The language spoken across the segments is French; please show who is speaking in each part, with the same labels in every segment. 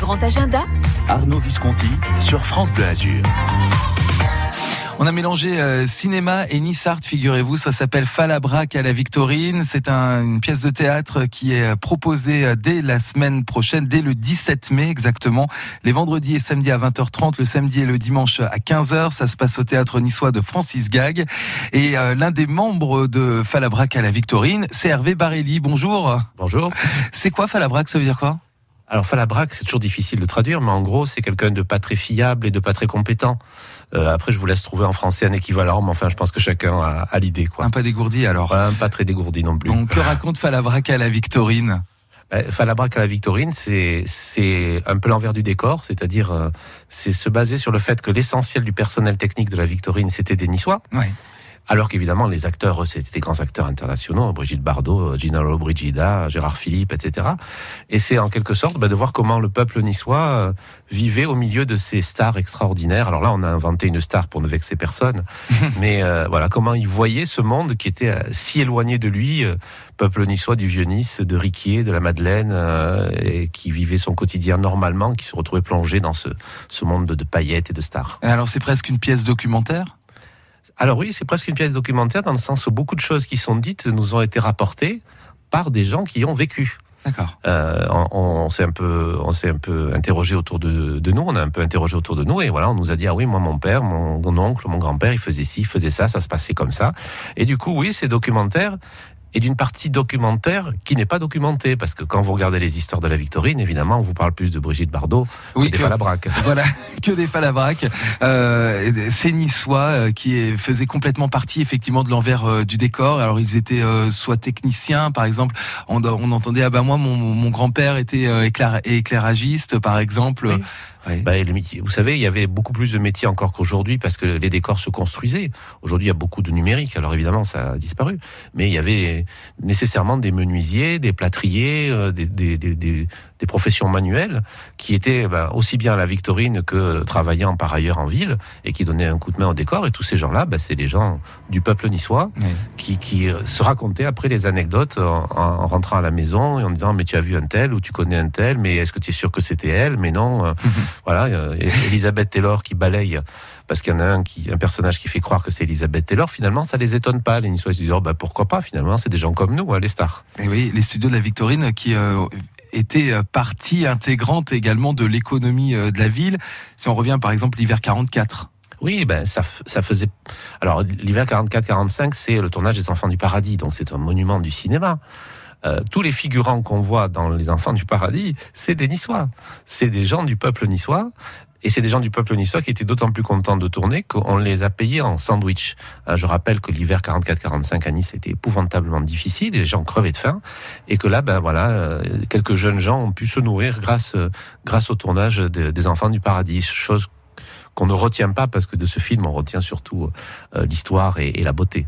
Speaker 1: grand agenda.
Speaker 2: Arnaud Visconti sur France Bleu Azur.
Speaker 3: On a mélangé euh, cinéma et Nissart, figurez-vous. Ça s'appelle Falabrac à la Victorine. C'est un, une pièce de théâtre qui est proposée euh, dès la semaine prochaine, dès le 17 mai exactement. Les vendredis et samedis à 20h30, le samedi et le dimanche à 15h. Ça se passe au théâtre niçois de Francis Gag. Et euh, l'un des membres de Falabrac à la Victorine, c'est Hervé Barelli. Bonjour.
Speaker 4: Bonjour.
Speaker 3: C'est quoi Falabrac Ça veut dire quoi?
Speaker 4: Alors Falabrac, c'est toujours difficile de traduire, mais en gros, c'est quelqu'un de pas très fiable et de pas très compétent. Euh, après, je vous laisse trouver en français un équivalent, mais enfin, je pense que chacun a, a l'idée. Quoi.
Speaker 3: Un pas dégourdi alors.
Speaker 4: Un pas très dégourdi non plus.
Speaker 3: Donc, que raconte Falabrac à la Victorine?
Speaker 4: Euh, Falabrac à la Victorine, c'est c'est un peu l'envers du décor, c'est-à-dire euh, c'est se baser sur le fait que l'essentiel du personnel technique de la Victorine, c'était des Niçois.
Speaker 3: Ouais.
Speaker 4: Alors qu'évidemment, les acteurs, eux, c'était des grands acteurs internationaux, Brigitte Bardot, Gina Lollobrigida, Gérard Philippe, etc. Et c'est en quelque sorte bah, de voir comment le peuple niçois euh, vivait au milieu de ces stars extraordinaires. Alors là, on a inventé une star pour ne vexer personne, mais euh, voilà comment il voyait ce monde qui était euh, si éloigné de lui, euh, peuple niçois du vieux Nice, de Riquier, de la Madeleine, euh, et qui vivait son quotidien normalement, qui se retrouvait plongé dans ce, ce monde de, de paillettes et de stars.
Speaker 3: Alors, c'est presque une pièce documentaire?
Speaker 4: Alors oui, c'est presque une pièce documentaire dans le sens où beaucoup de choses qui sont dites nous ont été rapportées par des gens qui ont vécu.
Speaker 3: D'accord.
Speaker 4: Euh, on on s'est un peu, on s'est un peu interrogé autour de, de nous. On a un peu interrogé autour de nous et voilà, on nous a dit ah oui, moi mon père, mon, mon oncle, mon grand-père, il faisait ci, il faisait ça, ça se passait comme ça. Et du coup, oui, c'est documentaire et d'une partie documentaire qui n'est pas documentée parce que quand vous regardez les histoires de la Victorine, évidemment, on vous parle plus de Brigitte Bardot
Speaker 3: Oui,
Speaker 4: que des
Speaker 3: que-
Speaker 4: Falabrac.
Speaker 3: Voilà, que des Falabrac. Euh, ces Niçois euh, qui faisaient complètement partie effectivement de l'envers euh, du décor. Alors ils étaient euh, soit techniciens, par exemple, on, on entendait ah bah moi mon, mon grand-père était euh, éclair- éclairagiste, par exemple.
Speaker 4: Oui. Bah, vous savez, il y avait beaucoup plus de métiers encore qu'aujourd'hui parce que les décors se construisaient. Aujourd'hui, il y a beaucoup de numérique, alors évidemment, ça a disparu. Mais il y avait nécessairement des menuisiers, des plâtriers, euh, des, des, des- des professions manuelles qui étaient bah, aussi bien à la Victorine que travaillant par ailleurs en ville et qui donnaient un coup de main au décor. Et tous ces gens-là, bah, c'est les gens du peuple niçois qui, qui euh, se racontaient après les anecdotes en, en rentrant à la maison et en disant mais tu as vu un tel ou tu connais un tel mais est-ce que tu es sûr que c'était elle? Mais non euh, voilà euh, et- Elisabeth Taylor qui balaye parce qu'il y en a un qui un personnage qui fait croire que c'est Elisabeth Taylor finalement ça les étonne pas les Niçois se disent oh, bah pourquoi pas finalement c'est des gens comme nous hein, les stars.
Speaker 3: Et oui, les studios de la Victorine qui euh, étaient euh, partie intégrante également de l'économie euh, de la ville. Si on revient par exemple l'hiver 44.
Speaker 4: Oui, ben ça, ça faisait. Alors l'hiver 44-45, c'est le tournage des Enfants du Paradis, donc c'est un monument du cinéma. Euh, tous les figurants qu'on voit dans les Enfants du Paradis, c'est des Niçois, c'est des gens du peuple niçois. Et c'est des gens du peuple niçois qui étaient d'autant plus contents de tourner qu'on les a payés en sandwich. Euh, je rappelle que l'hiver 44-45 à Nice était épouvantablement difficile, et les gens crevaient de faim, et que là, ben voilà, euh, quelques jeunes gens ont pu se nourrir grâce euh, grâce au tournage de- des Enfants du Paradis, chose qu'on ne retient pas parce que de ce film on retient surtout l'histoire et la beauté.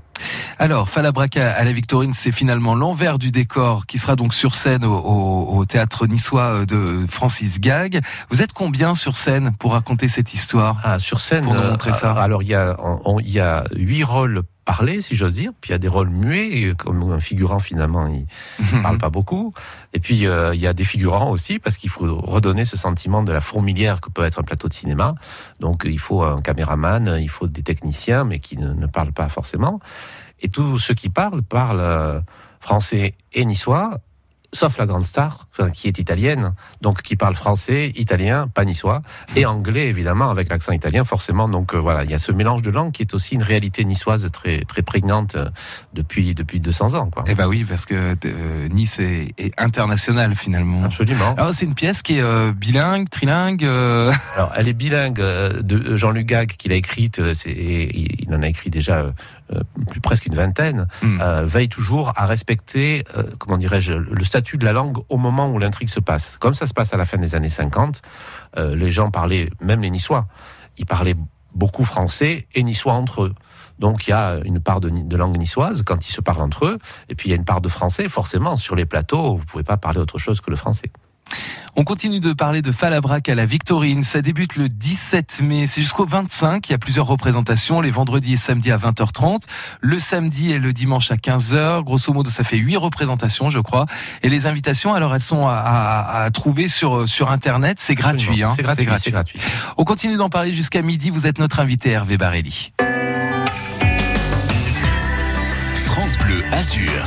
Speaker 3: Alors, Falabrac à la Victorine, c'est finalement l'envers du décor qui sera donc sur scène au, au- au théâtre niçois euh, de Francis Gag. Vous êtes combien sur scène pour raconter cette histoire?
Speaker 4: Ah, sur scène,
Speaker 3: Pour nous montrer ça.
Speaker 4: alors il y a on- on- il y a huit rôles parlés si j'ose dire, puis il y a des rôles muets et comme un figurant finalement il parle pas beaucoup. Et puis euh, il y a des figurants aussi parce qu'il faut redonner ce sentiment de la fourmilière que peut être un plateau de cinéma. Donc il faut un caméraman, il faut des techniciens mais qui ne, ne parlent pas forcément. Et tous ceux qui parlent parlent euh, français et niçois. Sauf la grande star, qui est italienne, donc qui parle français, italien, pas niçois, et anglais évidemment avec l'accent italien forcément. Donc euh, voilà, il y a ce mélange de langues qui est aussi une réalité niçoise très très prégnante euh, depuis depuis 200 ans, quoi.
Speaker 3: Eh ben oui, parce que euh, Nice est, est international finalement.
Speaker 4: Absolument.
Speaker 3: Alors c'est une pièce qui est euh, bilingue, trilingue.
Speaker 4: Alors, elle est bilingue de Jean-Luc Gag qui l'a écrite. il en a écrit déjà plus presque une vingtaine.
Speaker 3: Hmm.
Speaker 4: veille toujours à respecter, comment dirais-je, le statut de la langue au moment où l'intrigue se passe. Comme ça se passe à la fin des années 50, euh, les gens parlaient, même les Niçois, ils parlaient beaucoup français et niçois entre eux. Donc il y a une part de, de langue niçoise quand ils se parlent entre eux, et puis il y a une part de français. Forcément, sur les plateaux, vous pouvez pas parler autre chose que le français.
Speaker 3: On continue de parler de Falabrac à la Victorine. Ça débute le 17 mai. C'est jusqu'au 25. Il y a plusieurs représentations. Les vendredis et samedis à 20h30. Le samedi et le dimanche à 15h. Grosso modo, ça fait huit représentations, je crois. Et les invitations, alors, elles sont à, trouver sur, sur Internet. C'est gratuit,
Speaker 4: hein. C'est gratuit, gratuit.
Speaker 3: On continue d'en parler jusqu'à midi. Vous êtes notre invité, Hervé Barelli.
Speaker 2: France Bleu Azur.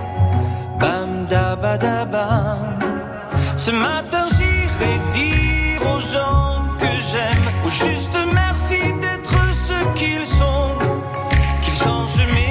Speaker 1: Ce matin j'irai dire aux gens que j'aime, au juste merci d'être ce qu'ils sont, qu'ils changent mes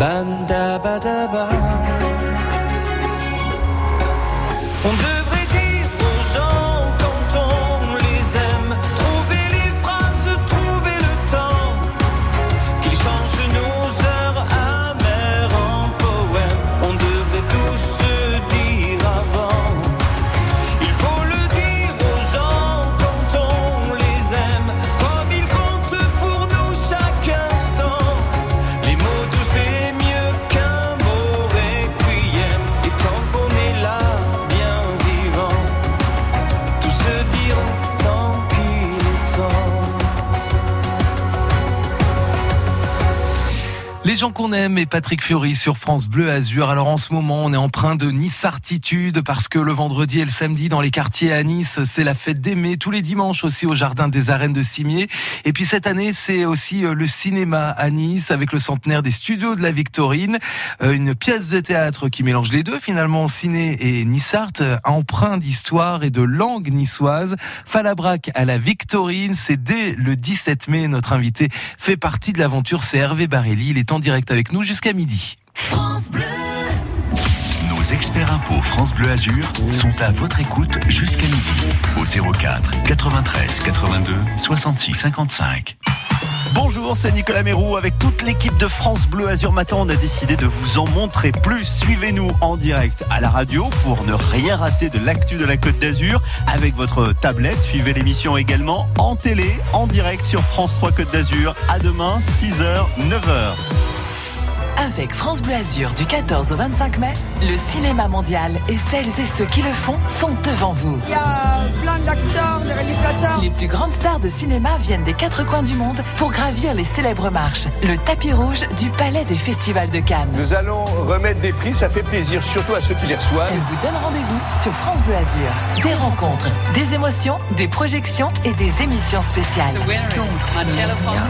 Speaker 1: Bam da ba da ba. Gens qu'on
Speaker 3: aime et Patrick Fiori sur France Bleu Azur. Alors en ce moment, on est empreint de Nice-Artitude parce que le vendredi et le samedi dans les quartiers à Nice, c'est la fête d'aimer. Tous les dimanches aussi au jardin des arènes de Cimier. Et puis cette année, c'est aussi euh, le cinéma à Nice avec le centenaire des studios de la Victorine. Euh, Une pièce de théâtre qui mélange les deux finalement, ciné et Nissart, euh, empreint d'histoire et de langue niçoise. Falabrac à la Victorine, c'est dès le 17 mai. Notre invité fait partie de l'aventure, c'est Hervé Barelli. Il est en direct avec nous jusqu'à midi.
Speaker 2: Nos experts impôts France Bleu Azur sont à votre écoute jusqu'à midi au 04 93 82 66 55.
Speaker 5: Bonjour, c'est Nicolas Mérou. Avec toute l'équipe de France Bleu Azur Matin, on a décidé de vous en montrer plus. Suivez-nous en direct à la radio pour ne rien rater de l'actu de la Côte d'Azur avec votre tablette. Suivez l'émission également en télé, en direct sur France 3 Côte d'Azur. À demain, 6h, 9h.
Speaker 6: Avec France Bleu Azur du 14 au 25 mai, le cinéma mondial et celles et ceux qui le font sont devant vous.
Speaker 7: Il y a plein d'acteurs, de réalisateurs.
Speaker 6: Les plus grandes stars de cinéma viennent des quatre coins du monde pour gravir les célèbres marches, le tapis rouge du Palais des Festivals de Cannes.
Speaker 8: Nous allons remettre des prix, ça fait plaisir, surtout à ceux qui les reçoivent.
Speaker 6: Elle vous donne rendez-vous sur France Bleu Azur. Des rencontres, des émotions, des projections et des émissions spéciales.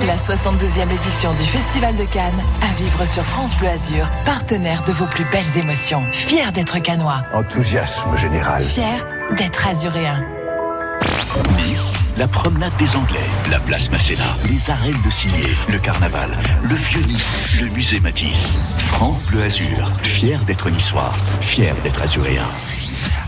Speaker 6: La 62e édition du Festival de Cannes à vivre sur France Bleu Azur, partenaire de vos plus belles émotions. Fier d'être canois,
Speaker 8: Enthousiasme général.
Speaker 6: fier d'être azuréen.
Speaker 2: Nice, la promenade des Anglais, la place Masséna, les arènes de Signé, le carnaval, le vieux Nice, le musée Matisse. France Bleu Azur, fier d'être niçois, fier d'être azuréen.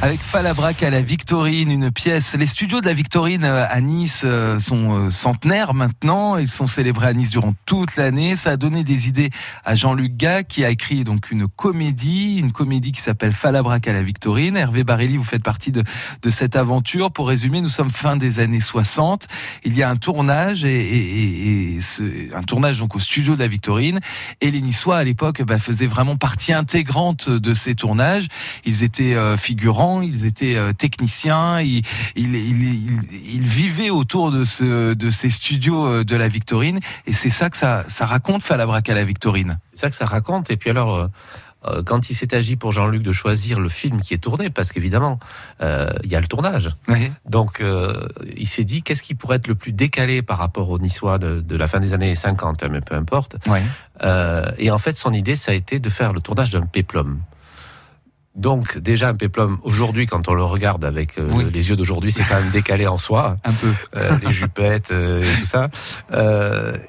Speaker 3: Avec Falabrac à la Victorine, une pièce. Les studios de la Victorine euh, à Nice euh, sont euh, centenaires maintenant. Ils sont célébrés à Nice durant toute l'année. Ça a donné des idées à Jean-Luc Gag qui a écrit donc une comédie, une comédie qui s'appelle Falabrac à la Victorine. Hervé Barelli, vous faites partie de, de cette aventure. Pour résumer, nous sommes fin des années 60. Il y a un tournage et, et, et- ce- un tournage donc au studio de la Victorine. Et les Niçois à l'époque bah, faisaient vraiment partie intégrante de ces tournages. Ils étaient figurants, ils étaient euh, techniciens, ils, ils, ils, ils- ils vivaient autour de, ce, de ces studios euh, de la Victorine. Et c'est ça que ça, ça raconte Falabrac à la Victorine.
Speaker 4: C'est ça que ça raconte. Et puis alors, euh, quand il s'est agi pour Jean-Luc de choisir le film qui est tourné, parce qu'évidemment, euh, il y a le tournage. Donc, euh, il s'est dit, qu'est-ce qui pourrait être le plus décalé par rapport aux Niçois de, de la fin des années 50, hein, mais peu importe. Euh, et en fait, son idée, ça a été de faire le tournage d'un péplum. Donc, déjà, un péplum, aujourd'hui, quand on le regarde avec euh,
Speaker 3: Oui.
Speaker 4: les yeux d'aujourd'hui, c'est quand même décalé en soi
Speaker 3: Un peu.
Speaker 4: euh, les jupettes euh, et tout ça.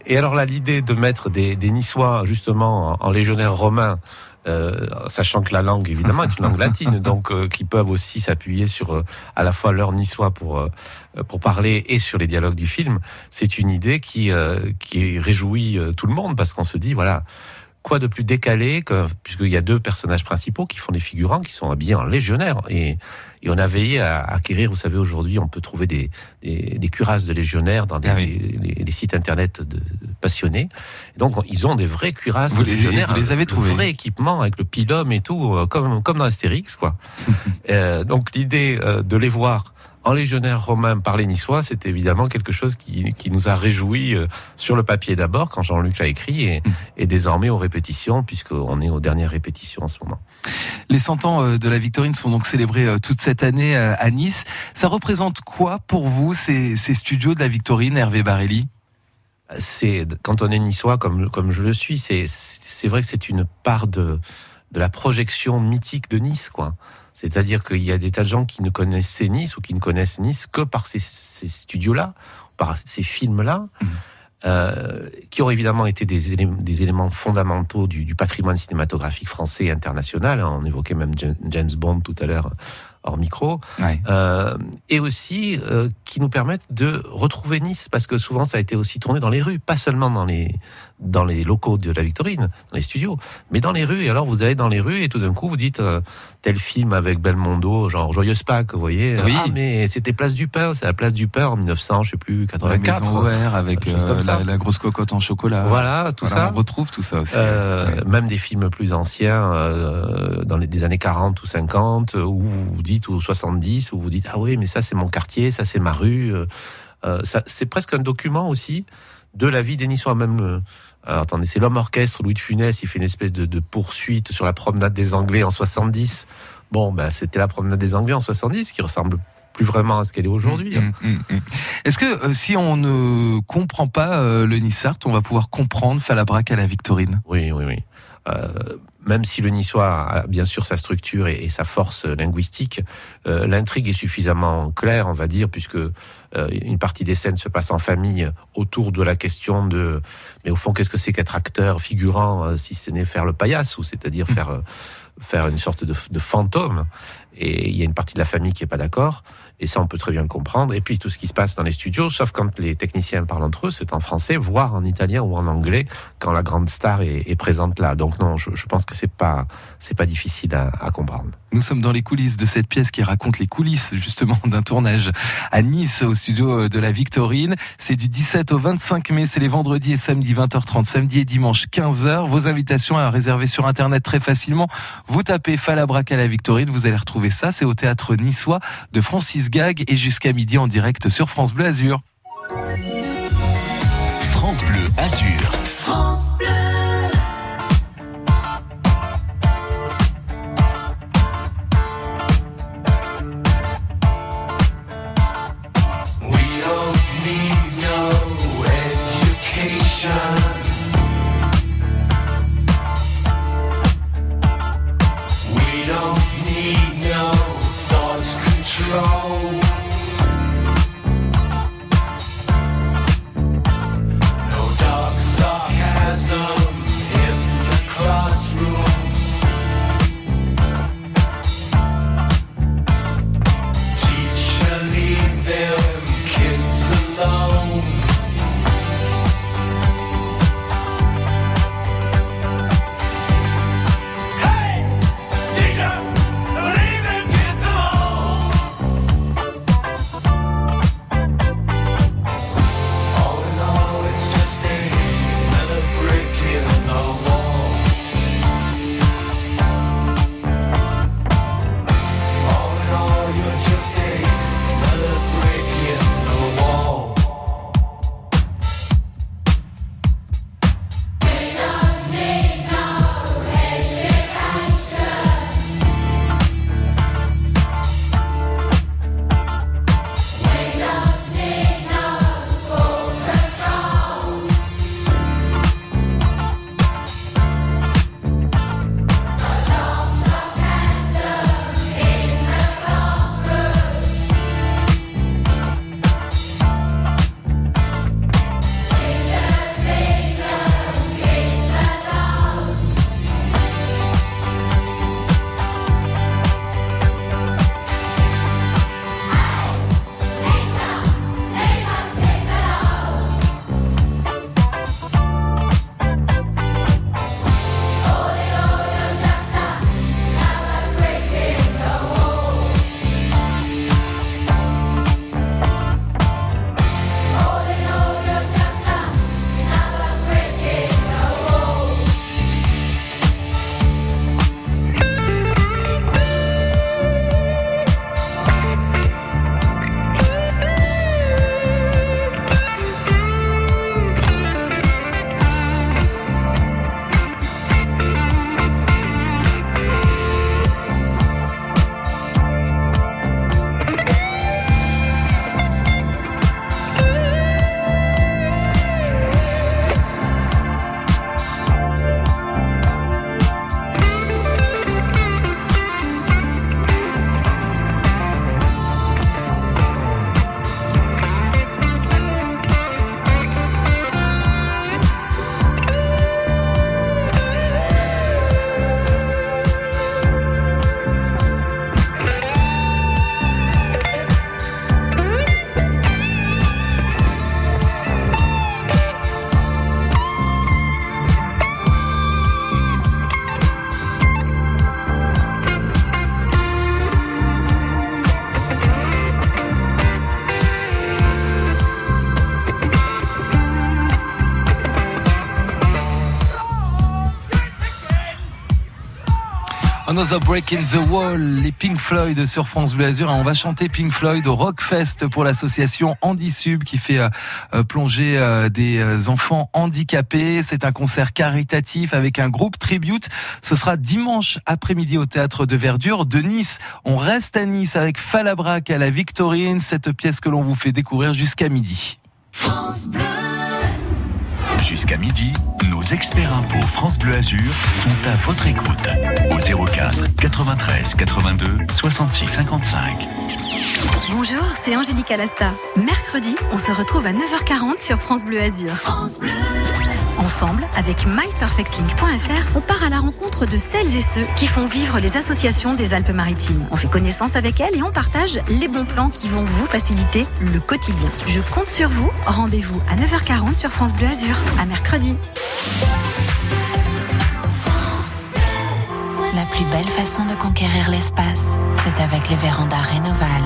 Speaker 4: Et alors là, l'idée de mettre des, des Niçois justement en, romains, euh, sachant que la langue évidemment est une langue latine, donc euh, qui peuvent aussi s'appuyer sur euh, à la fois leur niçois pour pour parler et sur les dialogues du film, c'est une idée qui qui réjouit tout le monde parce qu'on se dit voilà. Quoi de plus décalé que, puisqu'il y a deux personnages principaux qui font des figurants, qui sont habillés en légionnaires. Et, et on a veillé à acquérir, vous savez, aujourd'hui, on peut trouver des, des, des cuirasses de légionnaires dans des,
Speaker 3: Ah oui.
Speaker 4: les, les sites internet de passionnés. Et donc, on- ils ont des vraies cuirasses
Speaker 3: Vous
Speaker 4: de légionnaires.
Speaker 3: vous les avez
Speaker 4: le
Speaker 3: trouvées
Speaker 4: vrai équipement avec le pilum et tout, euh, comme, comme dans Astérix, quoi. Euh, donc, l'idée euh, de les voir en légionnaire romain par les Niçois, c'est évidemment quelque chose qui, qui nous a réjouis euh, sur le papier d'abord, quand Jean-Luc l'a écrit, et, et désormais aux répétitions, puisqu'on est aux dernières répétitions en ce moment.
Speaker 3: Les 100 ans euh, de la Victorine sont donc célébrés euh, toute cette année à Nice. Ça représente quoi pour vous ces, ces studios de la Victorine, Hervé Barelli?
Speaker 4: C'est quand on est niçois comme comme je le suis, c'est c'est vrai que c'est une part de de la projection mythique de Nice, quoi. C'est-à-dire qu'il y a des tas de gens qui ne connaissaient Nice ou qui ne connaissent Nice que par ces, ces studios-là, par ces films-là, euh, qui ont évidemment été des éléments, des éléments fondamentaux du, du patrimoine cinématographique français et international. On évoquait même Ja- James Bond tout à l'heure hors micro
Speaker 3: Ouais.
Speaker 4: euh, et aussi euh, qui nous permettent de retrouver Nice parce que souvent ça a été aussi tourné dans les rues, pas seulement dans les dans les locaux de la Victorine, dans les studios, mais dans les rues. Et alors vous allez dans les rues et tout d'un coup vous dites euh, tel film avec Belmondo, genre Joyeuse Pâques, vous voyez.
Speaker 3: Oui.
Speaker 4: Ah mais c'était Place du Pain, c'est la Place du Pain en 1900, je sais plus
Speaker 3: Dans la
Speaker 4: 84.
Speaker 3: maison OR avec euh,
Speaker 4: comme ça.
Speaker 3: la, la grosse cocotte en chocolat.
Speaker 4: Voilà, tout
Speaker 3: Voilà,
Speaker 4: ça.
Speaker 3: On retrouve tout ça aussi.
Speaker 4: Euh,
Speaker 3: Ouais.
Speaker 4: Même des films plus anciens, euh, dans les des années 40 ou 50, où vous dites, ou 70, où vous dites, ah oui, mais ça c'est mon quartier, ça c'est ma rue. Euh, euh, c'est presque un document aussi de la vie des Niçois. Même, euh, alors, attendez, c'est l'homme orchestre, Louis de Funès, il fait une espèce de, de poursuite sur la promenade des Anglais en 70. Bon, ben, c'était la promenade des Anglais en 70 qui ressemble plus vraiment à ce qu'elle est aujourd'hui. hein.
Speaker 3: Mm, mm, mm. Est-ce que euh, si on ne comprend pas euh, le Nissart, on va pouvoir comprendre Falabrac à la Victorine?
Speaker 4: Oui, oui, oui. Même si le niçois a bien sûr sa structure et, et sa force linguistique, euh, l'intrigue est suffisamment claire, on va dire, puisque euh, une partie des scènes se passe en famille autour de la question de, mais au fond, qu'est-ce que c'est qu'être acteur, figurant, euh, si ce n'est faire le paillasse, ou c'est-à-dire faire euh, faire une sorte de, de fantôme. Et il y a une partie de la famille qui est pas d'accord. Et ça, on peut très bien le comprendre. Et puis tout ce qui se passe dans les studios, sauf quand les techniciens parlent entre eux, c'est en français, voire en italien ou en anglais, quand la grande star est, présente là. Donc non, je, pense que c'est pas c'est pas difficile à, à, comprendre.
Speaker 3: Nous sommes dans les coulisses de cette pièce qui raconte les coulisses justement d'un tournage à Nice au studio de la Victorine. C'est du 17 au 25 mai, c'est les vendredis et samedis 20h30, samedi et dimanche 15h. Vos invitations à réserver sur internet très facilement. Vous tapez Falabrac à la Victorine, vous allez retrouver ça. C'est au théâtre niçois de Francis Gag et jusqu'à midi en direct sur France Bleu Azur.
Speaker 2: France Bleu Azur. France Bleu.
Speaker 3: Another Break in the Wall, les Pink Floyd sur France Bleu Azur. on va chanter Pink Floyd au Rockfest pour l'association Handisub qui fait euh, euh, plonger euh, des enfants handicapés. C'est un concert caritatif avec un groupe tribute. Ce sera dimanche après-midi au théâtre de Verdure de Nice. On reste à Nice avec Falabrac à la Victorine, cette pièce que l'on vous fait découvrir jusqu'à midi.
Speaker 2: Jusqu'à midi, nos experts impôts France Bleu Azur sont à votre écoute au 04 93 82 66 55.
Speaker 9: Bonjour, c'est Angélique Alasta. Mercredi, on se retrouve à 9h40 sur France Bleu Azur. France Bleu. Ensemble, avec myperfectlink.fr, on part à la rencontre de celles et ceux qui font vivre les associations des Alpes-Maritimes. On fait connaissance avec elles et on partage les bons plans qui vont vous faciliter le quotidien. Je compte sur vous. Rendez-vous à 9h40 sur France Bleu Azur. À mercredi.
Speaker 10: La plus belle façon de conquérir l'espace, c'est avec les vérandas Rénoval.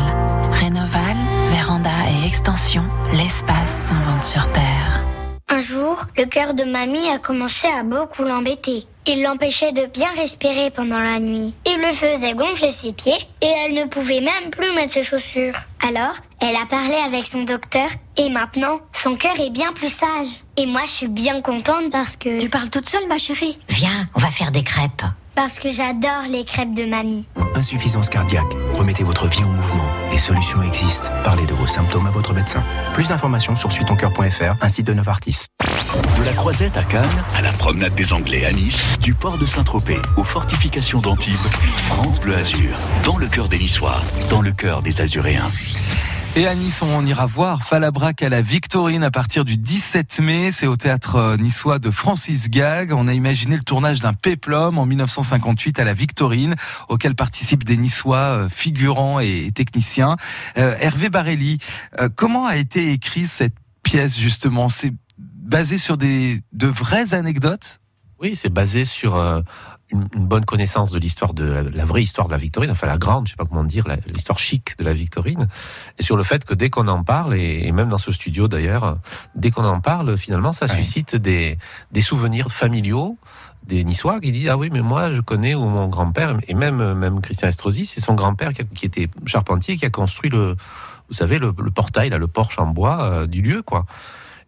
Speaker 10: Rénoval, véranda et extension, l'espace s'invente sur Terre.
Speaker 11: Un jour, le cœur de mamie a commencé à beaucoup l'embêter. Il l'empêchait de bien respirer pendant la nuit. Il le faisait gonfler ses pieds et elle ne pouvait même plus mettre ses chaussures. Alors, elle a parlé avec son docteur et maintenant, son cœur est bien plus sage. Et moi, je suis bien contente parce que...
Speaker 12: Tu parles toute seule, ma chérie
Speaker 13: Viens, on va faire des crêpes.
Speaker 11: Parce que j'adore les crêpes de mamie.
Speaker 14: Insuffisance cardiaque. Remettez votre vie en mouvement. Des solutions existent. Parlez de vos symptômes à votre médecin. Plus d'informations sur suitoncoeur.fr, un site de Novartis.
Speaker 2: De la Croisette à Cannes, à la promenade des Anglais à Nice, du port de Saint-Tropez aux fortifications d'Antibes, France Bleu Azur, dans le cœur des Niçois, dans le cœur des Azuréens.
Speaker 3: Et à Nice, on ira voir Falabrac à la Victorine à partir du 17 mai. C'est au théâtre euh, niçois de Francis Gag. On a imaginé le tournage d'un péplum en 1958 à la Victorine, auquel participent des Niçois euh, figurants et techniciens. Euh, Hervé Barelli, comment a été écrite cette pièce justement? C'est basé sur des de vraies anecdotes?
Speaker 4: Oui, c'est basé sur une, bonne connaissance de l'histoire de la, vraie histoire de la Victorine, enfin la grande, je sais pas comment dire, l'histoire chic de la Victorine, et sur le fait que dès qu'on en parle, et, même dans ce studio d'ailleurs, dès qu'on en parle, finalement, ça suscite des, des souvenirs familiaux des Niçois qui disent ah oui mais moi je connais où mon grand-père et même même Christian Estrosi c'est son grand-père qui, était charpentier qui a construit le vous savez le, portail là le porche en bois euh, du lieu quoi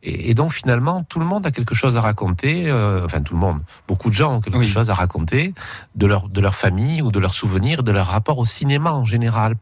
Speaker 4: et, donc finalement, tout le monde a quelque chose à raconter. Euh, enfin, tout le monde, beaucoup de gens ont quelque chose à raconter de leur de leur famille ou de leurs souvenirs, de leur rapport au cinéma en général.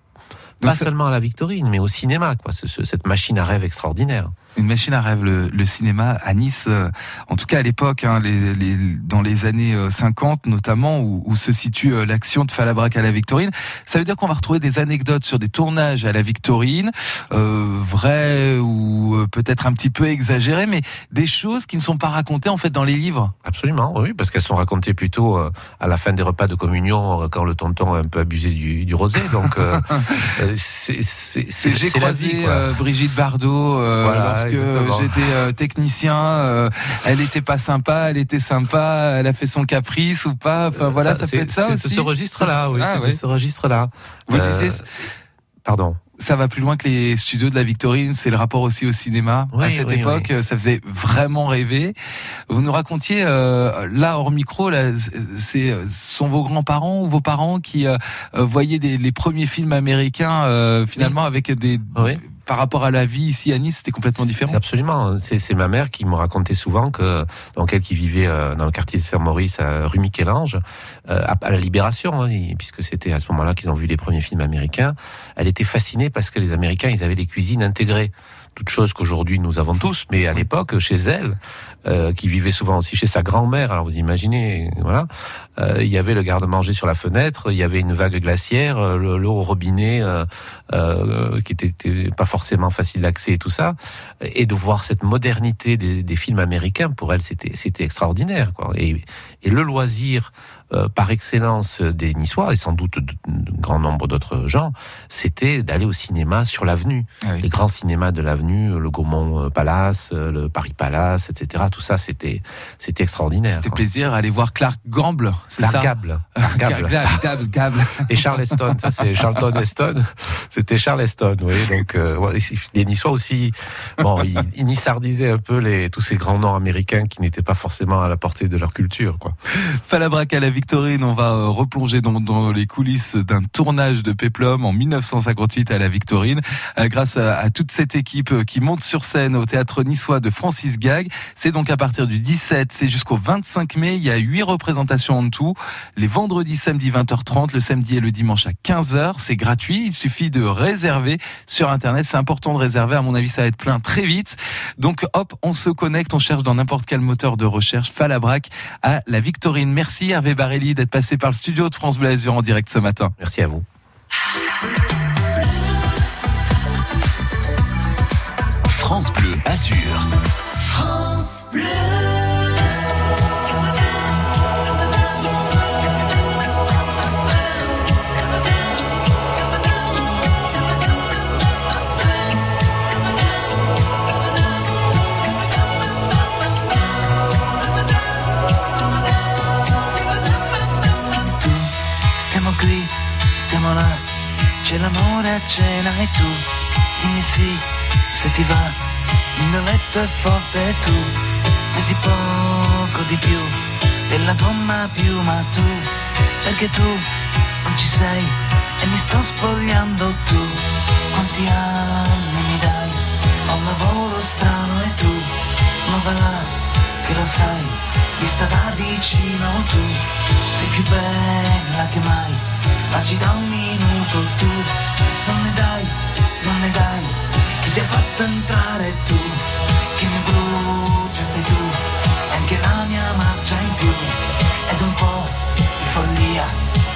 Speaker 4: pas seulement à la Victorine, mais au cinéma, quoi. cette machine à rêve extraordinaire
Speaker 3: une machine à rêve, le, cinéma à Nice, euh, en tout cas à l'époque, hein, les, les, dans les années 50 euh, notamment, où, où se situe euh, l'action de Falabrac à la Victorine. Ça veut dire qu'on va retrouver des anecdotes sur des tournages à la Victorine, euh, vrais ou peut-être un petit peu exagérées, mais des choses qui ne sont pas racontées en fait dans les livres.
Speaker 4: Absolument, oui, parce qu'elles sont racontées plutôt à la fin des repas de communion quand le tonton a un peu abusé du, du rosé. Donc c'est
Speaker 3: j'ai croisé Brigitte Bardot. Voilà, que j'étais euh, technicien, euh, elle était pas sympa, elle était sympa, elle a fait son caprice ou pas. Enfin voilà, ça, peut être ça aussi.
Speaker 4: Ce registre-là, oui, ah, ce registre-là.
Speaker 3: Vous disiez.
Speaker 4: Pardon
Speaker 3: ça va plus loin que les studios de la Victorine, c'est le rapport aussi au cinéma. à cette époque, ça faisait vraiment rêver. Vous nous racontiez, euh, là, hors micro, là, c'est sont vos grands-parents ou vos parents qui voyaient des, les premiers films américains, finalement, avec des par rapport à la vie ici à Nice, c'était complètement différent.
Speaker 4: Absolument. C'est ma mère qui me racontait souvent que, donc elle qui vivait euh, dans le quartier de Saint-Maurice, à rue Michel-Ange, euh, à la Libération, hein, puisque c'était à ce moment-là qu'ils ont vu les premiers films américains, elle était fascinée parce que les Américains, ils avaient des cuisines intégrées toute chose qu'aujourd'hui nous avons tous, mais à l'époque, chez elle, euh, qui vivait souvent aussi chez sa grand-mère, alors vous imaginez, voilà, euh, il y avait le garde-manger sur la fenêtre, il y avait une vague glaciaire, euh, l'eau au robinet qui était, pas forcément facile d'accès et tout ça, et de voir cette modernité des, des films américains, pour elle, c'était c'était extraordinaire, quoi. Et, et le loisir euh, par excellence des Niçois, et sans doute de, grand nombre d'autres gens, c'était d'aller au cinéma sur l'avenue. Ah Les grands cinémas de l'avenue, le Gaumont euh, Palace, euh, le Paris Palace, etc. Tout ça, c'était c'était extraordinaire.
Speaker 3: C'était plaisir d'aller voir Clark Gamble, c'est ça?
Speaker 4: Gable.
Speaker 3: Gable. Gable, Gable.
Speaker 4: Et Charleston, ça c'est Charlton Heston. C'était Charleston, oui. Donc les Niçois aussi, bon, ils, ils nissardisaient un peu les tous ces grands noms américains qui n'étaient pas forcément à la portée de leur culture, quoi.
Speaker 3: Falabrac à la Victorine, on va euh, replonger dans, les coulisses d'un tournage de Peplum en 1958 à la Victorine, euh, grâce à, toute cette équipe euh, qui monte sur scène au théâtre niçois de Francis Gag. C'est donc à partir du 17, c'est jusqu'au 25 mai. Il y a huit représentations en tout. Les vendredis, samedi 20h30, le samedi et le dimanche à 15h. C'est gratuit. Il suffit de réserver sur Internet. C'est important de réserver. À mon avis, ça va être plein très vite. Donc, hop, on se connecte. On cherche dans n'importe quel moteur de recherche Falabrac à la Victorine. Merci Hervé d'être passé par le studio de France Bleu Azur en direct ce matin.
Speaker 4: Merci à vous.
Speaker 2: France Bleu Azur. France Bleu.
Speaker 15: L'amore a cena e tu. Dimmi sì se ti va. Il mio letto è forte e tu. Pesi poco di più della gomma più ma tu perché tu non ci sei e mi sto spogliando tu. Quanti anni mi dai? Ho un lavoro strano e tu. Non va là che lo sai vista da vicino tu. Sei più bella che mai. Ma ci da minuto tu. Non ne dai non ne dai chi ti ha fatto entrare tu. Chi mi brucia sei tu anche la mia marcia in più. Ed un po' di follia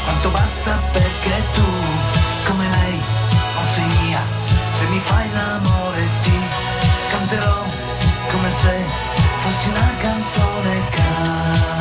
Speaker 15: quanto basta perché tu come lei non sei mia. Se mi fai l'amore ti canterò come se fossi una canzone canterò